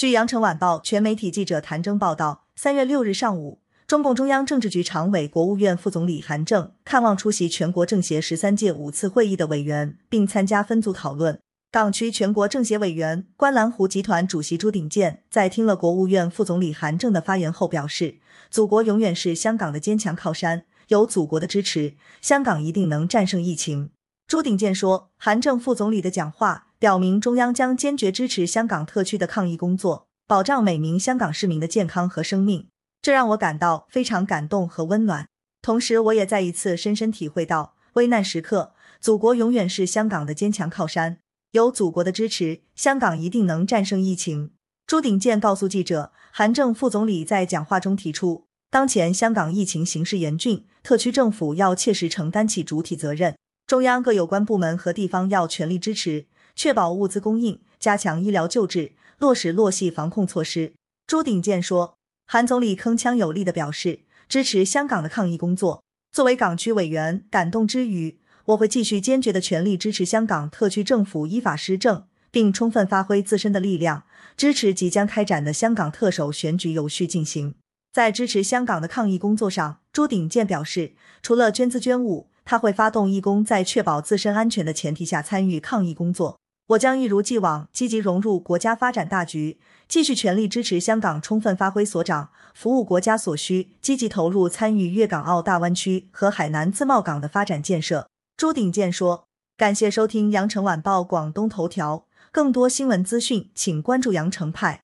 据羊城晚报全媒体记者谭征报道，三月六日上午，中共中央政治局常委、国务院副总理韩正看望出席全国政协十三届五次会议的委员，并参加分组讨论。港区全国政协委员、观澜湖集团主席朱鼎健在听了国务院副总理韩正的发言后表示：“祖国永远是香港的坚强靠山，有祖国的支持，香港一定能战胜疫情。”朱鼎健说，韩正副总理的讲话表明中央将坚决支持香港特区的抗疫工作，保障每名香港市民的健康和生命，这让我感到非常感动和温暖。同时，我也再一次深深体会到，危难时刻，祖国永远是香港的坚强靠山。有祖国的支持，香港一定能战胜疫情。朱鼎健告诉记者，韩正副总理在讲话中提出，当前香港疫情形势严峻，特区政府要切实承担起主体责任，中央各有关部门和地方要全力支持，确保物资供应，加强医疗救治，落实落细防控措施。朱鼎健说，韩总理铿锵有力地表示支持香港的抗疫工作。作为港区委员，感动之余。我会继续坚决的全力支持香港特区政府依法施政，并充分发挥自身的力量，支持即将开展的香港特首选举有序进行。在支持香港的抗疫工作上，朱鼎健表示，除了捐资捐物，他会发动义工在确保自身安全的前提下参与抗疫工作。我将一如既往积极融入国家发展大局，继续全力支持香港充分发挥所长，服务国家所需，积极投入参与粤港澳大湾区和海南自贸港的发展建设。朱鼎健说：“感谢收听羊城晚报广东头条，更多新闻资讯，请关注羊城派。”